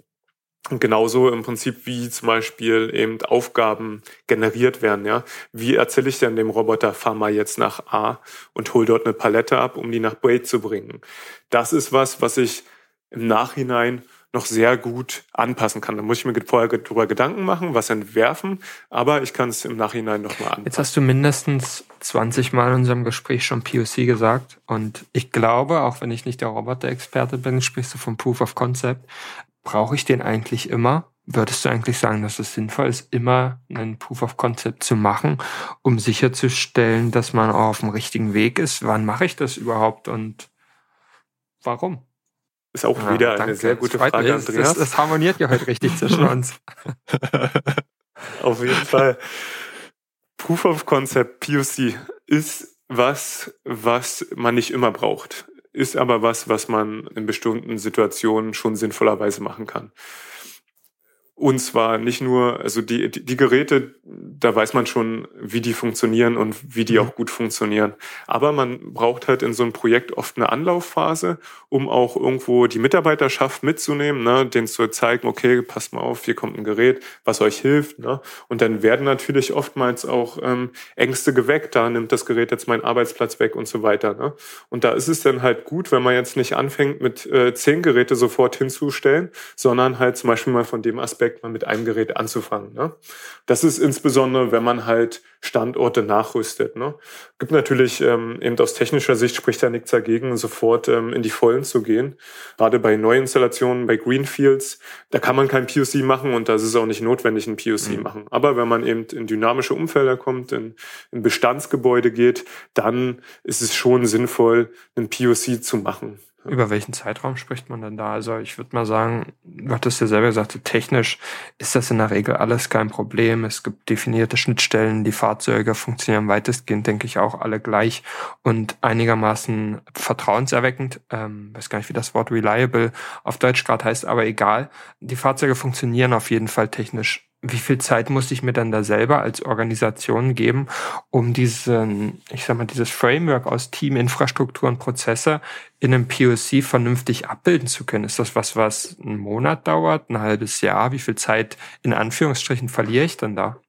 Speaker 2: genauso im Prinzip wie zum Beispiel eben Aufgaben generiert werden, ja. Wie erzähle ich denn dem Roboter, fahr mal jetzt nach A und hol dort eine Palette ab, um die nach B zu bringen? Das ist was, was ich im Nachhinein noch sehr gut anpassen kann. Da muss ich mir vorher darüber Gedanken machen, was entwerfen, aber ich kann es im Nachhinein nochmal anpassen.
Speaker 1: Jetzt hast du mindestens 20 Mal in unserem Gespräch schon POC gesagt und ich glaube, auch wenn ich nicht der Roboter-Experte bin, sprichst du vom Proof of Concept, brauche ich den eigentlich immer? Würdest du eigentlich sagen, dass es sinnvoll ist, immer einen Proof of Concept zu machen, um sicherzustellen, dass man auch auf dem richtigen Weg ist? Wann mache ich das überhaupt und warum?
Speaker 2: Ist auch ja, wieder eine danke. sehr gute Frage,
Speaker 1: Andreas. Das, das harmoniert ja heute richtig zwischen <laughs> uns.
Speaker 2: Auf jeden Fall. Proof of Concept, POC, ist was, was man nicht immer braucht. Ist aber was, was man in bestimmten Situationen schon sinnvollerweise machen kann. Und zwar nicht nur, also die, die, die Geräte, da weiß man schon, wie die funktionieren und wie die mhm. auch gut funktionieren. Aber man braucht halt in so einem Projekt oft eine Anlaufphase, um auch irgendwo die Mitarbeiterschaft mitzunehmen, ne, denen zu zeigen, okay, passt mal auf, hier kommt ein Gerät, was euch hilft. Ne? Und dann werden natürlich oftmals auch ähm, Ängste geweckt, da nimmt das Gerät jetzt meinen Arbeitsplatz weg und so weiter. Ne? Und da ist es dann halt gut, wenn man jetzt nicht anfängt, mit äh, zehn Geräte sofort hinzustellen, sondern halt zum Beispiel mal von dem Aspekt, direkt mal mit einem Gerät anzufangen. Ne? Das ist insbesondere, wenn man halt Standorte nachrüstet. Ne? Gibt natürlich ähm, eben aus technischer Sicht spricht da nichts dagegen, sofort ähm, in die Vollen zu gehen. Gerade bei Neuinstallationen, bei Greenfields, da kann man kein POC machen und da ist es auch nicht notwendig, ein POC mhm. machen. Aber wenn man eben in dynamische Umfelder kommt, in, in Bestandsgebäude geht, dann ist es schon sinnvoll, einen POC zu machen.
Speaker 1: Über welchen Zeitraum spricht man denn da? Also ich würde mal sagen, du hattest ja selber gesagt, technisch ist das in der Regel alles kein Problem. Es gibt definierte Schnittstellen, die Fahrzeuge funktionieren weitestgehend, denke ich, auch alle gleich und einigermaßen vertrauenserweckend. Ähm, weiß gar nicht, wie das Wort reliable auf Deutsch gerade heißt, aber egal. Die Fahrzeuge funktionieren auf jeden Fall technisch wie viel Zeit muss ich mir dann da selber als Organisation geben, um diesen, ich sag mal, dieses Framework aus Team, Infrastruktur und Prozesse in einem POC vernünftig abbilden zu können? Ist das was, was einen Monat dauert, ein halbes Jahr? Wie viel Zeit in Anführungsstrichen verliere ich dann da?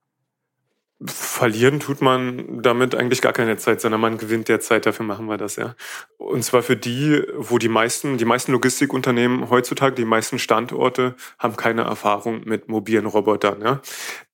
Speaker 2: Verlieren tut man damit eigentlich gar keine Zeit, sondern man gewinnt der Zeit, dafür machen wir das, ja. Und zwar für die, wo die meisten, die meisten Logistikunternehmen heutzutage, die meisten Standorte haben keine Erfahrung mit mobilen Robotern, ja.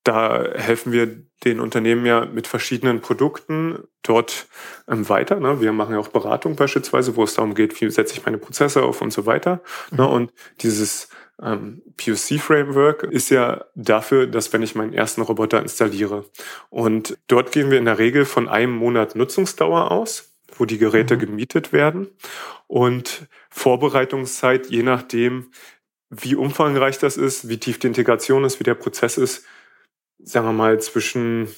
Speaker 2: Da helfen wir den Unternehmen ja mit verschiedenen Produkten dort ähm, weiter. Ne? Wir machen ja auch Beratung beispielsweise, wo es darum geht, wie setze ich meine Prozesse auf und so weiter. Ne? Mhm. Und dieses ähm, POC-Framework ist ja dafür, dass wenn ich meinen ersten Roboter installiere. Und dort gehen wir in der Regel von einem Monat Nutzungsdauer aus, wo die Geräte mhm. gemietet werden. Und Vorbereitungszeit, je nachdem, wie umfangreich das ist, wie tief die Integration ist, wie der Prozess ist, sagen wir mal zwischen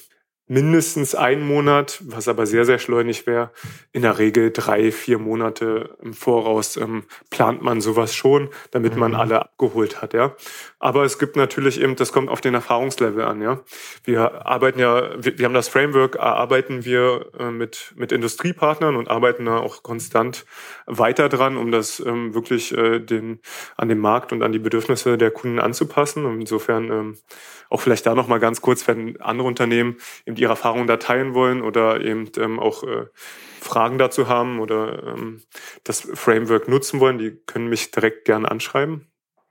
Speaker 2: mindestens einen Monat, was aber sehr, sehr schleunig wäre. In der Regel drei, vier Monate im Voraus ähm, plant man sowas schon, damit mhm. man alle abgeholt hat, ja. Aber es gibt natürlich eben, das kommt auf den Erfahrungslevel an, ja. Wir arbeiten ja, wir, wir haben das Framework, erarbeiten wir äh, mit, mit Industriepartnern und arbeiten da auch konstant weiter dran, um das ähm, wirklich äh, den, an den Markt und an die Bedürfnisse der Kunden anzupassen. Und insofern ähm, auch vielleicht da nochmal ganz kurz, wenn andere Unternehmen eben ihre Erfahrungen da teilen wollen oder eben ähm, auch äh, Fragen dazu haben oder ähm, das Framework nutzen wollen, die können mich direkt gerne anschreiben.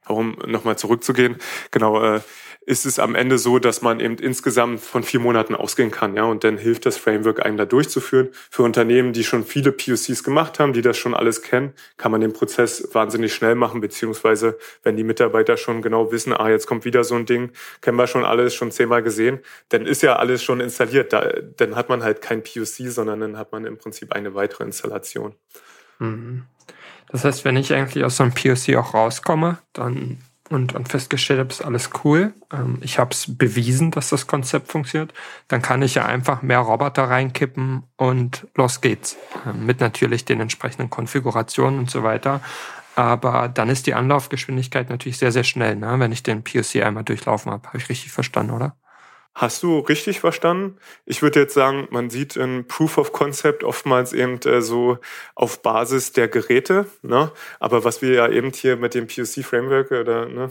Speaker 2: Um nochmal zurückzugehen, genau, äh, ist es am Ende so, dass man eben insgesamt von vier Monaten ausgehen kann, ja, und dann hilft das Framework einem da durchzuführen. Für Unternehmen, die schon viele POCs gemacht haben, die das schon alles kennen, kann man den Prozess wahnsinnig schnell machen, beziehungsweise wenn die Mitarbeiter schon genau wissen, ah, jetzt kommt wieder so ein Ding, kennen wir schon alles, schon zehnmal gesehen, dann ist ja alles schon installiert. Da, dann hat man halt kein POC, sondern dann hat man im Prinzip eine weitere Installation.
Speaker 1: Mhm. Das heißt, wenn ich eigentlich aus so einem POC auch rauskomme, dann und, und festgestellt habe, ist alles cool. Ähm, ich habe es bewiesen, dass das Konzept funktioniert. Dann kann ich ja einfach mehr Roboter reinkippen und los geht's. Ähm, mit natürlich den entsprechenden Konfigurationen und so weiter. Aber dann ist die Anlaufgeschwindigkeit natürlich sehr, sehr schnell, ne? wenn ich den POC einmal durchlaufen habe. Habe ich richtig verstanden, oder?
Speaker 2: Hast du richtig verstanden? Ich würde jetzt sagen, man sieht in Proof of Concept oftmals eben äh, so auf Basis der Geräte. Ne? Aber was wir ja eben hier mit dem POC Framework oder ne,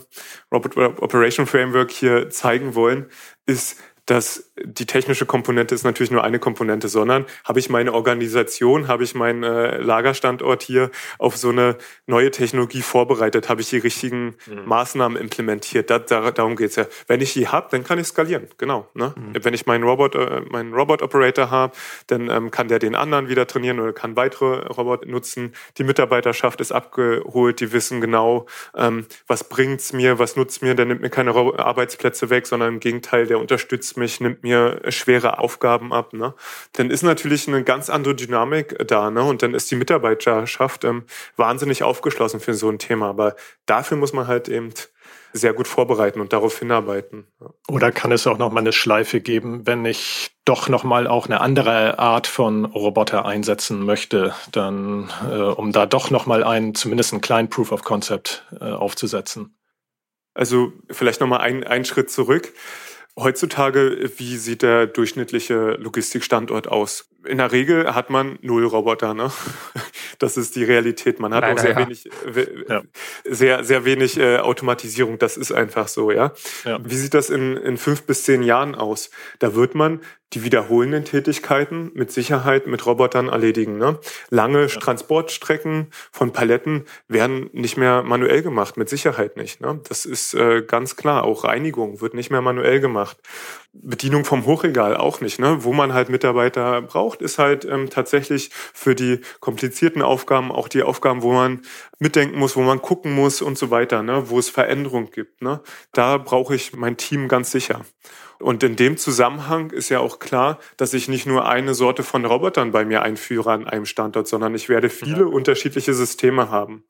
Speaker 2: Robot Operation Framework hier zeigen wollen, ist, dass die technische Komponente ist natürlich nur eine Komponente, sondern habe ich meine Organisation, habe ich meinen äh, Lagerstandort hier auf so eine neue Technologie vorbereitet, habe ich die richtigen mhm. Maßnahmen implementiert. Da, da, darum geht's ja. Wenn ich die habe, dann kann ich skalieren. Genau. Ne? Mhm. Wenn ich meinen Robot, äh, meinen Robot-Operator habe, dann ähm, kann der den anderen wieder trainieren oder kann weitere Roboter nutzen. Die Mitarbeiterschaft ist abgeholt, die wissen genau, ähm, was bringt's mir, was nutzt mir, der nimmt mir keine Arbeitsplätze weg, sondern im Gegenteil, der unterstützt mich, nimmt mir schwere Aufgaben ab. Ne? Dann ist natürlich eine ganz andere Dynamik da. Ne? Und dann ist die Mitarbeiterschaft ähm, wahnsinnig aufgeschlossen für so ein Thema. Aber dafür muss man halt eben sehr gut vorbereiten und darauf hinarbeiten.
Speaker 4: Oder kann es auch noch mal eine Schleife geben, wenn ich doch noch mal auch eine andere Art von Roboter einsetzen möchte, dann äh, um da doch noch mal einen zumindest einen kleinen Proof of Concept äh, aufzusetzen?
Speaker 2: Also vielleicht noch mal ein, einen Schritt zurück. Heutzutage, wie sieht der durchschnittliche Logistikstandort aus? In der Regel hat man null Roboter, ne? Das ist die Realität. Man hat Leider, auch sehr ja. wenig, ja. sehr, sehr wenig äh, Automatisierung. Das ist einfach so, ja? ja. Wie sieht das in, in fünf bis zehn Jahren aus? Da wird man die wiederholenden Tätigkeiten mit Sicherheit mit Robotern erledigen. Ne? Lange ja. Transportstrecken von Paletten werden nicht mehr manuell gemacht, mit Sicherheit nicht. Ne? Das ist äh, ganz klar. Auch Reinigung wird nicht mehr manuell gemacht. Bedienung vom Hochregal auch nicht. Ne? Wo man halt Mitarbeiter braucht, ist halt ähm, tatsächlich für die komplizierten Aufgaben auch die Aufgaben, wo man mitdenken muss, wo man gucken muss und so weiter, ne? wo es Veränderung gibt. Ne? Da brauche ich mein Team ganz sicher. Und in dem Zusammenhang ist ja auch klar, dass ich nicht nur eine Sorte von Robotern bei mir einführe an einem Standort, sondern ich werde viele ja. unterschiedliche Systeme haben.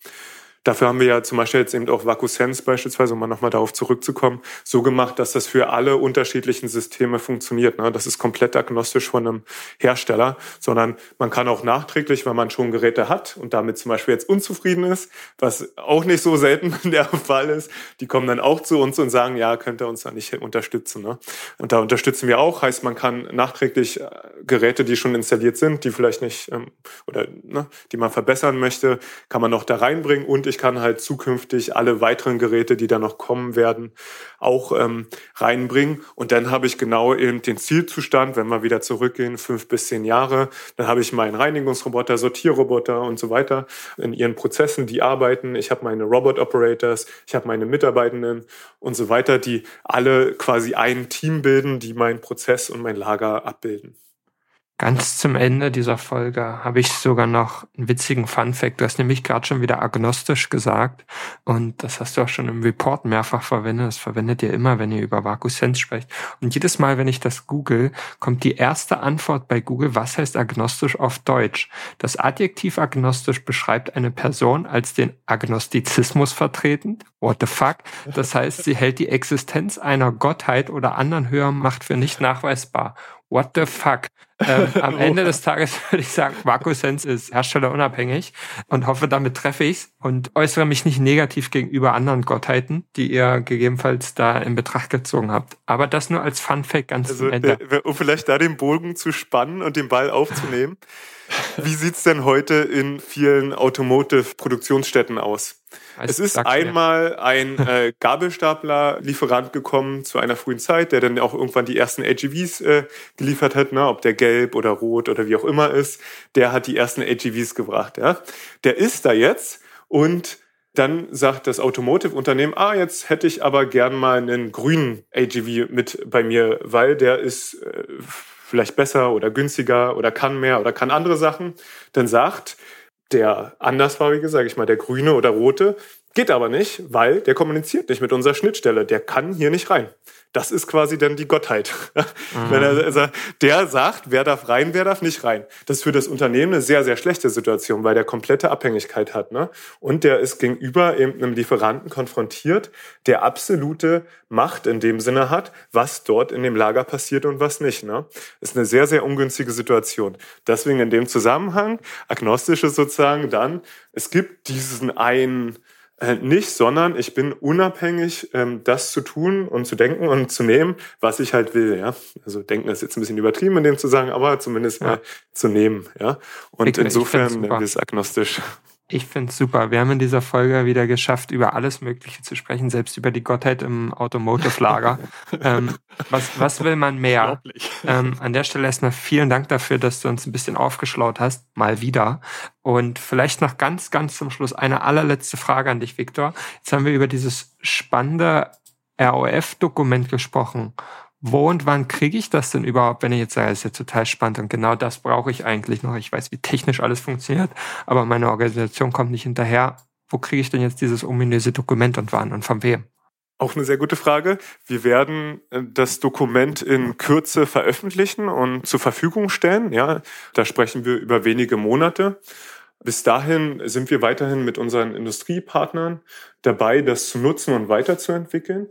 Speaker 2: Dafür haben wir ja zum Beispiel jetzt eben auch VacuSense beispielsweise, um mal nochmal darauf zurückzukommen, so gemacht, dass das für alle unterschiedlichen Systeme funktioniert. Ne? Das ist komplett agnostisch von einem Hersteller, sondern man kann auch nachträglich, wenn man schon Geräte hat und damit zum Beispiel jetzt unzufrieden ist, was auch nicht so selten <laughs> der Fall ist, die kommen dann auch zu uns und sagen, ja, könnt ihr uns da nicht unterstützen. Ne? Und da unterstützen wir auch, heißt, man kann nachträglich äh, Geräte, die schon installiert sind, die vielleicht nicht ähm, oder ne, die man verbessern möchte, kann man noch da reinbringen und ich ich kann halt zukünftig alle weiteren Geräte, die da noch kommen werden, auch ähm, reinbringen. Und dann habe ich genau eben den Zielzustand, wenn wir wieder zurückgehen, fünf bis zehn Jahre, dann habe ich meinen Reinigungsroboter, Sortierroboter und so weiter in ihren Prozessen, die arbeiten. Ich habe meine Robot Operators, ich habe meine Mitarbeitenden und so weiter, die alle quasi ein Team bilden, die meinen Prozess und mein Lager abbilden.
Speaker 1: Ganz zum Ende dieser Folge habe ich sogar noch einen witzigen Fun Fact. Du hast nämlich gerade schon wieder agnostisch gesagt und das hast du auch schon im Report mehrfach verwendet. Das verwendet ihr immer, wenn ihr über VacuSense sprecht. Und jedes Mal, wenn ich das google, kommt die erste Antwort bei Google, was heißt agnostisch auf Deutsch? Das Adjektiv agnostisch beschreibt eine Person als den Agnostizismus vertretend. What the fuck? Das heißt, sie hält die Existenz einer Gottheit oder anderen höheren Macht für nicht nachweisbar what the fuck? Ähm, <laughs> am Ende des Tages <laughs> würde ich sagen, VacuSense ist herstellerunabhängig und hoffe, damit treffe ich's und äußere mich nicht negativ gegenüber anderen Gottheiten, die ihr gegebenenfalls da in Betracht gezogen habt. Aber das nur als Fun Fact ganz also, zum Ende.
Speaker 2: Um vielleicht da den Bogen zu spannen und den Ball aufzunehmen. <laughs> Wie sieht's denn heute in vielen Automotive-Produktionsstätten aus? Es ist einmal ein äh, Gabelstapler-Lieferant gekommen zu einer frühen Zeit, der dann auch irgendwann die ersten AGVs äh, geliefert hat, ne, ob der gelb oder rot oder wie auch immer ist. Der hat die ersten AGVs gebracht. Ja. Der ist da jetzt und dann sagt das Automotive-Unternehmen, ah, jetzt hätte ich aber gern mal einen grünen AGV mit bei mir, weil der ist äh, vielleicht besser oder günstiger oder kann mehr oder kann andere Sachen. Dann sagt der andersfarbige, sage ich mal, der grüne oder rote, geht aber nicht, weil der kommuniziert nicht mit unserer Schnittstelle. Der kann hier nicht rein. Das ist quasi dann die Gottheit. Mhm. <laughs> Wenn er, also der sagt, wer darf rein, wer darf nicht rein. Das ist für das Unternehmen eine sehr, sehr schlechte Situation, weil der komplette Abhängigkeit hat. Ne? Und der ist gegenüber eben einem Lieferanten konfrontiert, der absolute Macht in dem Sinne hat, was dort in dem Lager passiert und was nicht. Ne? Ist eine sehr, sehr ungünstige Situation. Deswegen in dem Zusammenhang, agnostische sozusagen, dann, es gibt diesen einen nicht, sondern ich bin unabhängig, ähm, das zu tun und zu denken und zu nehmen, was ich halt will. Ja, also denken ist jetzt ein bisschen übertrieben in dem zu sagen, aber zumindest ja. mal zu nehmen. Ja, und ich, insofern ich ist agnostisch.
Speaker 1: Ich finde es super. Wir haben in dieser Folge wieder geschafft, über alles Mögliche zu sprechen, selbst über die Gottheit im Automotive-Lager. <laughs> ähm, was, was will man mehr? Ähm, an der Stelle erstmal vielen Dank dafür, dass du uns ein bisschen aufgeschlaut hast, mal wieder. Und vielleicht noch ganz, ganz zum Schluss eine allerletzte Frage an dich, Viktor. Jetzt haben wir über dieses spannende ROF-Dokument gesprochen wo und wann kriege ich das denn überhaupt, wenn ich jetzt sage, es ist ja total spannend und genau das brauche ich eigentlich noch. Ich weiß, wie technisch alles funktioniert, aber meine Organisation kommt nicht hinterher. Wo kriege ich denn jetzt dieses ominöse Dokument und wann und von wem?
Speaker 2: Auch eine sehr gute Frage. Wir werden äh, das Dokument in Kürze veröffentlichen und zur Verfügung stellen. Ja, da sprechen wir über wenige Monate. Bis dahin sind wir weiterhin mit unseren Industriepartnern dabei, das zu nutzen und weiterzuentwickeln.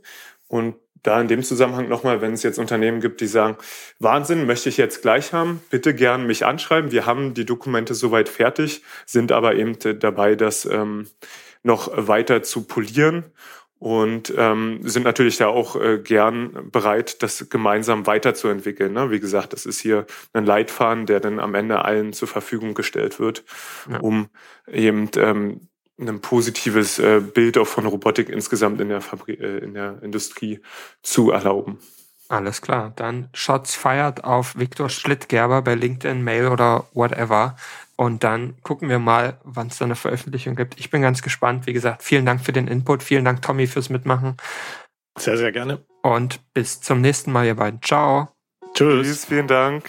Speaker 2: Und da in dem Zusammenhang nochmal, wenn es jetzt Unternehmen gibt, die sagen, Wahnsinn, möchte ich jetzt gleich haben, bitte gern mich anschreiben. Wir haben die Dokumente soweit fertig, sind aber eben dabei, das ähm, noch weiter zu polieren und ähm, sind natürlich da auch äh, gern bereit, das gemeinsam weiterzuentwickeln. Ne? Wie gesagt, das ist hier ein Leitfaden, der dann am Ende allen zur Verfügung gestellt wird, ja. um eben ähm, ein positives äh, Bild auch von Robotik insgesamt in der, Fabri äh, in der Industrie zu erlauben.
Speaker 1: Alles klar. Dann Shots fired auf Viktor Schlittgerber bei LinkedIn, Mail oder whatever. Und dann gucken wir mal, wann es da eine Veröffentlichung gibt. Ich bin ganz gespannt. Wie gesagt, vielen Dank für den Input. Vielen Dank, Tommy, fürs Mitmachen.
Speaker 4: Sehr, sehr gerne.
Speaker 1: Und bis zum nächsten Mal, ihr beiden. Ciao.
Speaker 2: Tschüss. Tschüss vielen Dank.